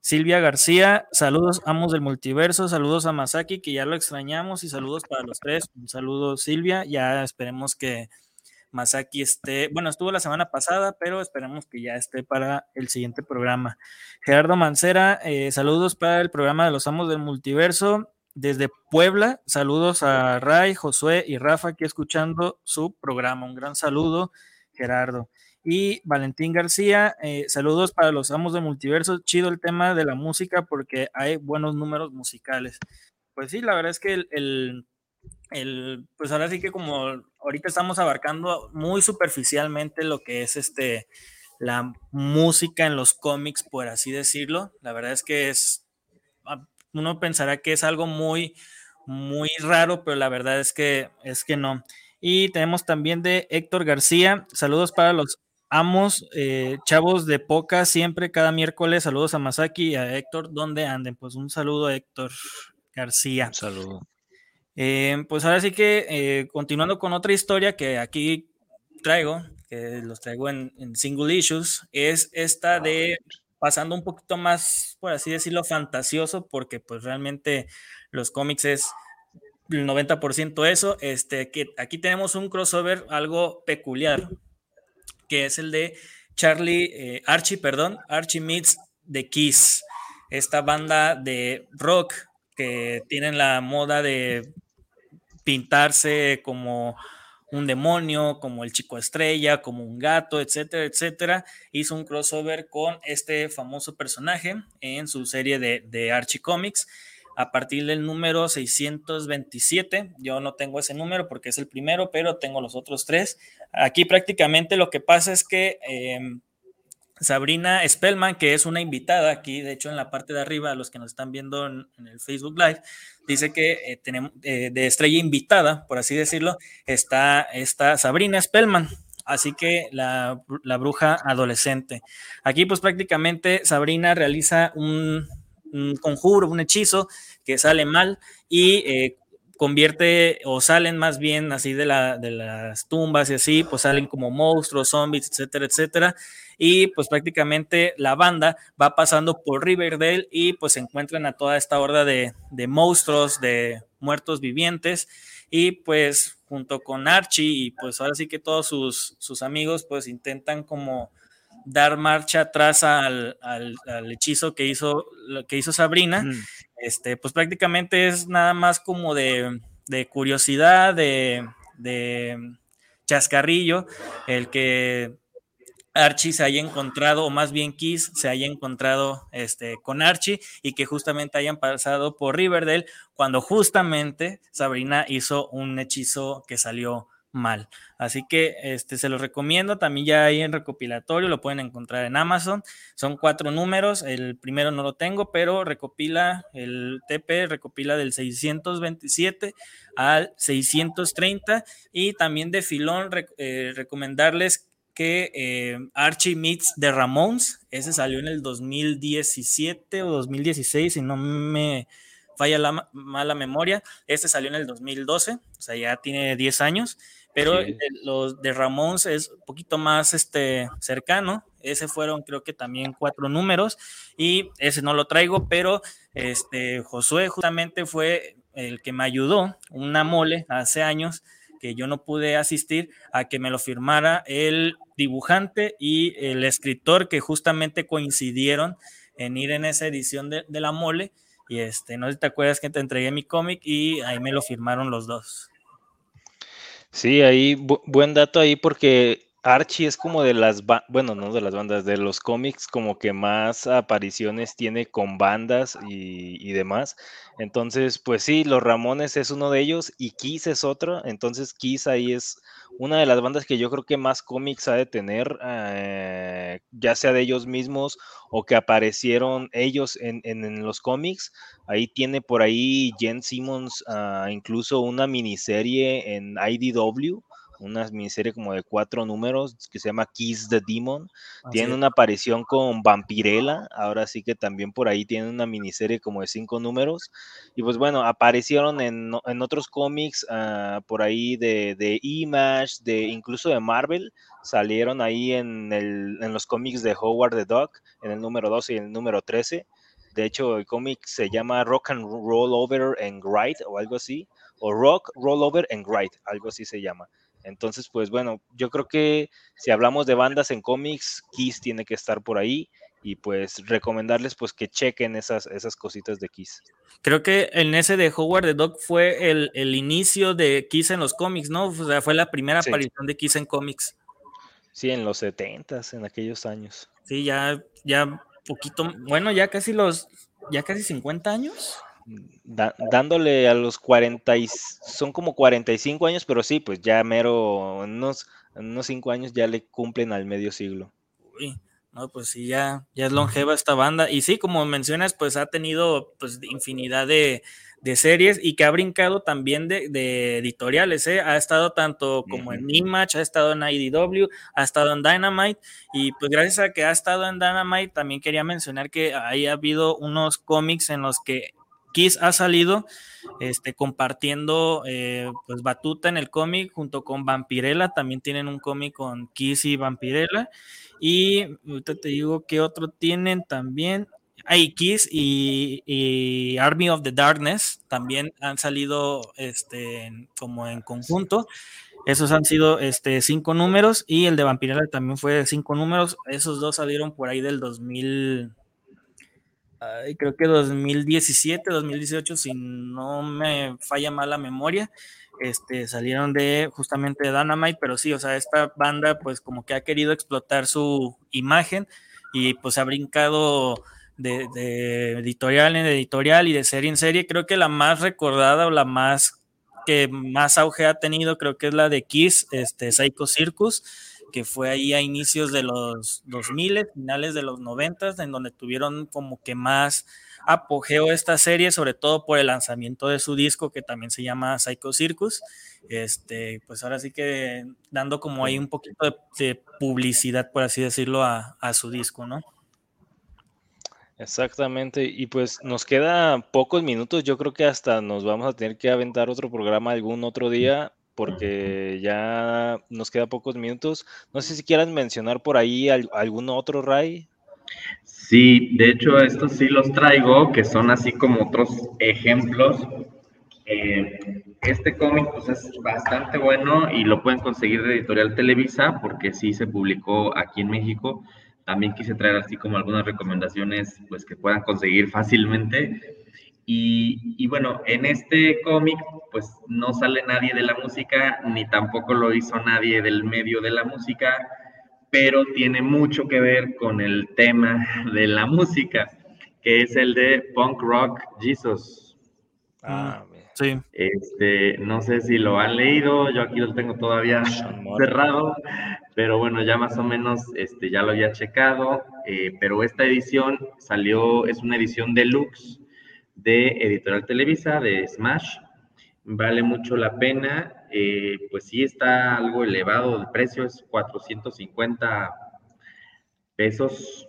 Silvia García, saludos amos del multiverso, saludos a Masaki, que ya lo extrañamos, y saludos para los tres. Un saludo, Silvia. Ya esperemos que Masaki esté, bueno, estuvo la semana pasada, pero esperemos que ya esté para el siguiente programa. Gerardo Mancera, eh, saludos para el programa de los amos del multiverso. Desde Puebla, saludos a Ray, Josué y Rafa aquí escuchando su programa. Un gran saludo, Gerardo. Y Valentín García, eh, saludos para los amos del multiverso. Chido el tema de la música porque hay buenos números musicales. Pues sí, la verdad es que el, el, pues ahora sí que como ahorita estamos abarcando muy superficialmente lo que es este la música en los cómics, por así decirlo. La verdad es que es ah, uno pensará que es algo muy muy raro, pero la verdad es que es que no. Y tenemos también de Héctor García, saludos para los Amos, eh, chavos de poca, siempre cada miércoles. Saludos a Masaki y a Héctor, ¿dónde anden? Pues un saludo a Héctor García. Un saludo. Eh, pues ahora sí que eh, continuando con otra historia que aquí traigo, que los traigo en, single issues, es esta de pasando un poquito más, por así decirlo, fantasioso, porque pues realmente los cómics es el 90% eso. Este, que aquí tenemos un crossover algo peculiar, que es el de Charlie, eh, Archie, perdón, Archie Meets The Kiss, esta banda de rock que tienen la moda de pintarse como un demonio, como el chico estrella, como un gato, etcétera, etcétera. Hizo un crossover con este famoso personaje en su serie de, de Archie Comics a partir del número 627. Yo no tengo ese número porque es el primero, pero tengo los otros tres. Aquí prácticamente lo que pasa es que em, Sabrina Spellman, que es una invitada aquí, de hecho en la parte de arriba, los que nos están viendo en, el Facebook Live, dice que eh, tenemos eh, de estrella invitada, por así decirlo, está, está Sabrina Spellman. Así que la, la bruja adolescente. Aquí pues prácticamente Sabrina realiza un, conjuro, un hechizo que sale mal y eh, convierte o salen más bien así de, la, de las tumbas y así, pues salen como monstruos, zombies, etcétera, etcétera. Y pues prácticamente la banda va pasando por Riverdale y pues se encuentran a toda esta horda de, de monstruos, de muertos vivientes y pues junto con Archie y pues ahora sí que todos sus, sus amigos pues intentan como dar marcha atrás al, hechizo que hizo, que hizo Sabrina, este, pues prácticamente es nada más como de, curiosidad, de, de, chascarrillo, el que Archie se haya encontrado, o más bien Kiss se haya encontrado este, con Archie y que justamente hayan pasado por Riverdale cuando justamente Sabrina hizo un hechizo que salió mal. Así que este, se los recomiendo. También ya hay en recopilatorio, lo pueden encontrar en Amazon. Son cuatro números. El primero no lo tengo, pero recopila, el TP recopila del 627 al 630. Y también de filón, eh, recomendarles que eh, Archie Meets The Ramones, ese salió en el 2017 o 2016, si no me falla la mala memoria. Este salió en el 2012, o sea, ya tiene 10 años pero los de Ramones es un poquito más este, cercano. Ese fueron creo que también cuatro números y ese no lo traigo, pero este, Josué justamente fue el que me ayudó, una mole hace años que yo no pude asistir a que me lo firmara el dibujante y el escritor que justamente coincidieron en ir en esa edición de, la mole. Y este, no sé si te acuerdas que te entregué mi cómic y ahí me lo firmaron los dos. Sí, ahí, buen dato ahí porque Archie es como de las, bueno, no de las bandas, de los cómics como que más apariciones tiene con bandas y, demás. Entonces, pues sí, Los Ramones es uno de ellos y Kiss es otro. Entonces, Kiss ahí es una de las bandas que yo creo que más cómics ha de tener, eh, ya sea de ellos mismos o que aparecieron ellos en, los cómics. Ahí tiene por ahí Jen Simmons ah, incluso una miniserie en IDW una miniserie como de cuatro números que se llama Kiss the Demon. tiene una aparición con Vampirella, ahora sí que también por ahí tiene una miniserie como de cinco números. Y pues bueno, aparecieron en, otros cómics ah, por ahí de, de, Image, de incluso de Marvel, salieron ahí en, el, en los cómics de Howard the Duck, en el número 12 y en el número 13. De hecho, el cómic se llama Rock and Roll Over and Ride o algo así, o Rock Roll Over and Ride, algo así se llama. Entonces, pues bueno, yo creo que si hablamos de bandas en cómics, Kiss tiene que estar por ahí y pues recomendarles pues que chequen esas, esas cositas de Kiss. Creo que en ese de Howard the Dog fue el, inicio de Kiss en los cómics, ¿no? O sea, fue la primera aparición de Kiss en cómics. Sí, en los 70 en aquellos años. Sí, ya, ya poquito, bueno, ya casi los, ya casi 50 años dándole a los 40, son como 45 años, pero sí, pues ya mero, unos, unos 5 años ya le cumplen al medio siglo. Uy, no, pues sí, ya, ya es longeva esta banda. Y sí, como mencionas, pues ha tenido pues infinidad de, series y que ha brincado también de, editoriales, ¿eh? Ha estado tanto como en Image, ha estado en IDW, ha estado en Dynamite y pues gracias a que ha estado en Dynamite también quería mencionar que ahí ha habido unos cómics en los que Kiss ha salido este, compartiendo eh, pues batuta en el cómic junto con Vampirella, también tienen un cómic con Kiss y Vampirella. Y ahorita te digo que otro tienen también. Hay Kiss y, Army of the Darkness también han salido este, como en conjunto. Esos han sido este, cinco números y el de Vampirella también fue cinco números. Esos dos salieron por ahí del 2000, creo que 2017, 2018, si no me falla mal la memoria, este, salieron de justamente de Dynamite, pero sí, o sea, esta banda pues como que ha querido explotar su imagen y pues ha brincado de, editorial en editorial y de serie en serie. Creo que la más recordada o la más que más auge ha tenido, creo que es la de Kiss, este, Psycho Circus, que fue ahí a inicios de los 2000, finales de los 90, en donde tuvieron como que más apogeo esta serie, sobre todo por el lanzamiento de su disco que también se llama Psycho Circus. Este, pues ahora sí que dando como ahí un poquito de, publicidad, por así decirlo, a, a su disco, ¿no? Exactamente, y pues nos queda pocos minutos, yo creo que hasta nos vamos a tener que aventar otro programa algún otro día, porque ya nos queda pocos minutos. No sé si quieran mencionar por ahí algún otro, Ray. Sí, de hecho estos sí los traigo, que son así como otros ejemplos. Eh, este cómic pues es bastante bueno y lo pueden conseguir de Editorial Televisa porque sí se publicó aquí en México. También quise traer así como algunas recomendaciones pues que puedan conseguir fácilmente. Y, bueno, en este cómic, pues no sale nadie de la música, ni tampoco lo hizo nadie del medio de la música, pero tiene mucho que ver con el tema de la música, que es el de Punk Rock Jesus. Ah, sí. Este, no sé si lo han leído, yo aquí lo tengo todavía cerrado, pero bueno, ya más o menos este, ya lo había checado, eh, pero esta edición salió, es una edición deluxe de Editorial Televisa, de Smash. Vale mucho la pena, eh, pues sí está algo elevado el precio, es 450 pesos,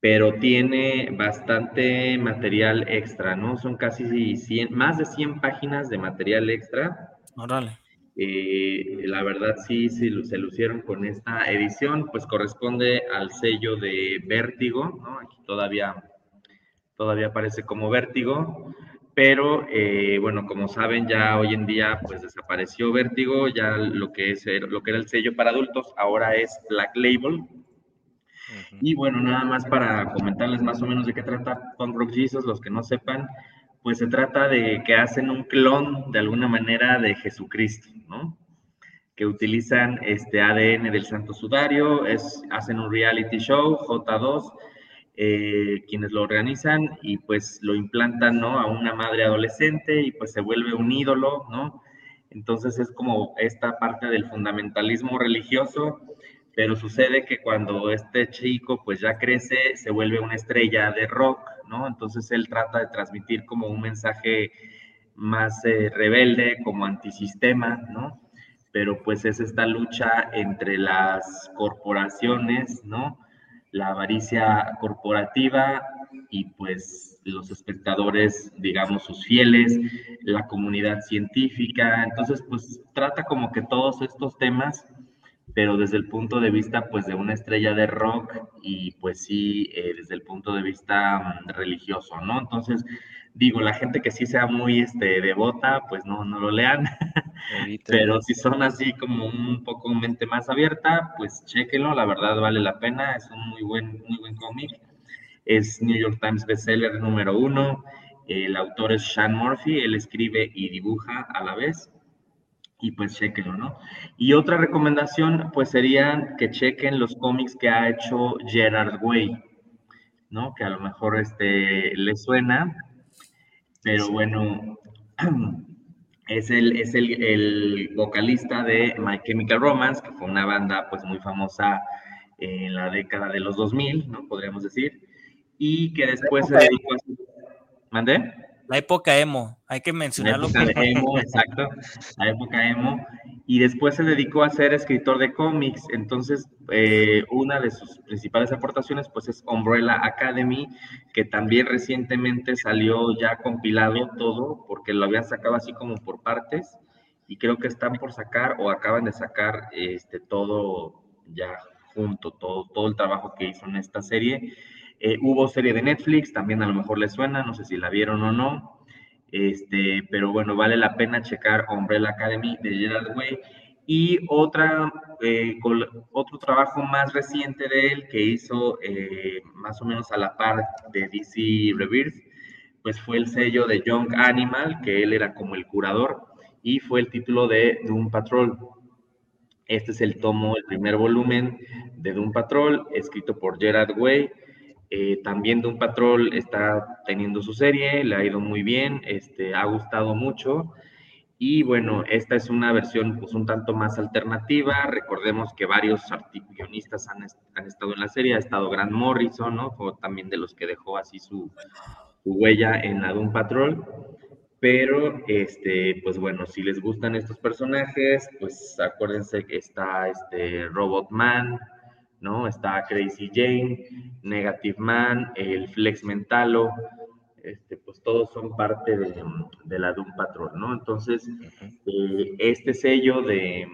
pero tiene bastante material extra, ¿no? Son casi 100, más de 100 páginas de material extra. Órale. Eh, la verdad sí, sí, se lucieron con esta edición, pues corresponde al sello de Vértigo, ¿no? Aquí todavía todavía aparece como Vértigo, pero eh, bueno, como saben, ya hoy en día pues desapareció Vértigo, ya lo que, es, lo que era el sello para adultos ahora es Black Label. Y bueno, nada más para comentarles más o menos de qué trata Punk Rock Jesus, los que no sepan, pues se trata de que hacen un clon de alguna manera de Jesucristo, ¿no? Que utilizan este ADN del Santo Sudario, es, hacen un reality show, J2, eh, quienes lo organizan y pues lo implantan, ¿no? A una madre adolescente y pues se vuelve un ídolo, ¿no? Entonces es como esta parte del fundamentalismo religioso, pero sucede que cuando este chico pues ya crece, se vuelve una estrella de rock, ¿no? Entonces él trata de transmitir como un mensaje más eh, rebelde, como antisistema, ¿no? Pero pues es esta lucha entre las corporaciones, ¿no? La avaricia corporativa y pues los espectadores, digamos, sus fieles, la comunidad científica. Entonces, pues trata como que todos estos temas, pero desde el punto de vista, pues, de una estrella de rock y pues sí, eh, desde el punto de vista mm, religioso, ¿no? Entonces, digo, la gente que sí sea muy este, devota, pues no, no lo lean. Pero si son así como un poco mente más abierta, pues chéquenlo, la verdad vale la pena, es un muy buen, muy buen cómic es New York Times bestseller número uno. El autor es Sean Murphy, él escribe y dibuja a la vez. Y pues chequenlo, ¿no? Y otra recomendación, pues sería que chequen los cómics que ha hecho Gerard Way, ¿no? Que a lo mejor este, le suena, pero bueno, es el, es el, el, vocalista de My Chemical Romance, que fue una banda pues muy famosa en la década de los 2000, ¿no? Podríamos decir y que después se dedicó a... ¿Mandé? La época emo, hay que mencionarlo. La época emo, exacto, la época emo. Y después se dedicó a ser escritor de cómics. Entonces, eh, una de sus principales aportaciones, pues, es Umbrella Academy, que también recientemente salió ya compilado todo, porque lo habían sacado así como por partes. Y creo que están por sacar o acaban de sacar este, todo ya junto, todo, todo el trabajo que hizo en esta serie. Eh, hubo serie de Netflix, también a lo mejor les suena, no sé si la vieron o no. Este, pero bueno, vale la pena checar Umbrella Academy de Gerard Way. Y otra, eh, otro trabajo más reciente de él que hizo eh, más o menos a la par de DC Rebirth, pues fue el sello de Young Animal, que él era como el curador, y fue el título de Doom Patrol. Este es el tomo, el primer volumen de Doom Patrol, escrito por Gerard Way eh, también Doom Patrol está teniendo su serie, le ha ido muy bien, este, ha gustado mucho. Y bueno, esta es una versión pues un tanto más alternativa. Recordemos que varios guionistas han, estado en la serie, ha estado Grant Morrison, ¿no? también de los que dejó así su, su, huella en la Doom Patrol. Pero, este, pues bueno, si les gustan estos personajes, pues acuérdense que está este Robot Man, ¿no? Está Crazy Jane, Negative Man, el Flex Mentalo, este, pues todos son parte de, de la Doom Patrol, ¿no? Entonces, eh, este sello de,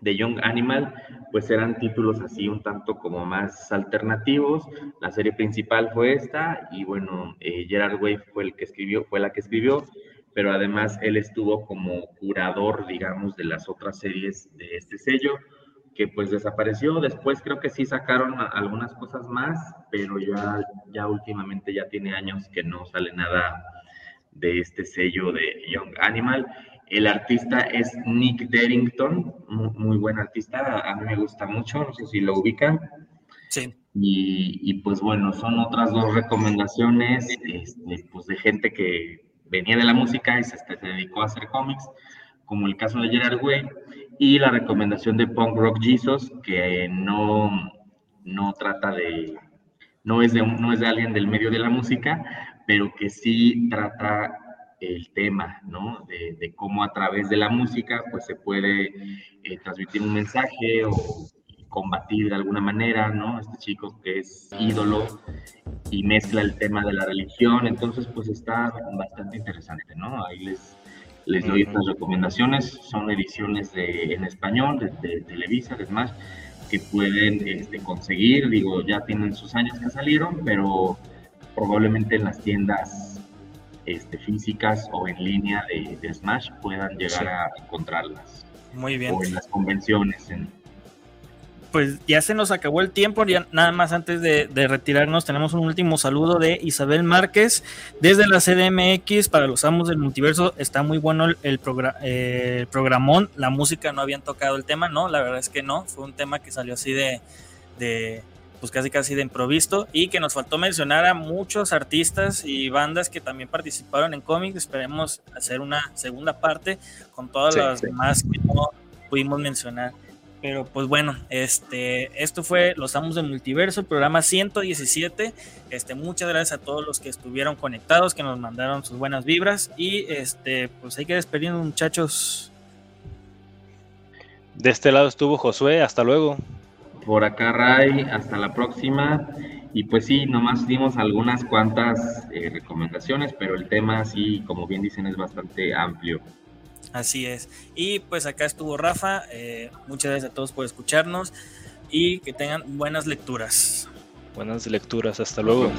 de Young Animal, pues eran títulos así un tanto como más alternativos. La serie principal fue esta y bueno, eh, Gerard Way fue el que escribió, fue la que escribió, pero además él estuvo como curador, digamos, de las otras series de este sello que pues desapareció. Después creo que sí sacaron algunas cosas más, pero ya, ya últimamente ya tiene años que no sale nada de este sello de Young Animal. El artista es Nick Derrington, muy, buen artista, a mí me gusta mucho, no sé si lo ubican. Sí. Y, y pues bueno, son otras dos recomendaciones este, pues de gente que venía de la música y se, se dedicó a hacer cómics, como el caso de Gerard Way y la recomendación de Punk Rock Jesus, que no, no trata de, no es de, no es de alguien del medio de la música, pero que sí trata el tema, ¿no? De, cómo a través de la música, pues se puede eh, transmitir un mensaje o combatir de alguna manera, ¿no? Este chico que es ídolo y mezcla el tema de la religión, entonces pues está bastante interesante, ¿no? Ahí les, les doy estas recomendaciones. Son ediciones de, en español de, Televisa, de Smash, que pueden este, conseguir. Digo, ya tienen sus años que salieron, pero probablemente en las tiendas este, físicas o en línea de, Smash puedan llegar a encontrarlas. Muy bien. O en las convenciones. Pues ya se nos acabó el tiempo, ya nada más antes de, retirarnos tenemos un último saludo de Isabel Márquez desde la CDMX para los amos del multiverso, está muy bueno el, programón, la música no habían tocado el tema, no, la verdad es que no, fue un tema que salió así de, de pues casi casi de improviso y que nos faltó mencionar a muchos artistas y bandas que también participaron en cómics, esperemos hacer una segunda parte con todas las demás que no pudimos mencionar. Pero pues bueno, este, esto fue Los Amos del Multiverso, programa 117. Este, muchas gracias a todos los que estuvieron conectados, que nos mandaron sus buenas vibras. Y este, pues hay que despedir, muchachos. De este lado estuvo Josué, hasta luego. Por acá, Ray, hasta la próxima. Y pues sí, nomás dimos algunas cuantas eh, recomendaciones, pero el tema, sí, como bien dicen, es bastante amplio. Así es. Y pues acá estuvo Rafa. Eh, muchas gracias a todos por escucharnos y que tengan buenas lecturas. Buenas lecturas. Hasta luego.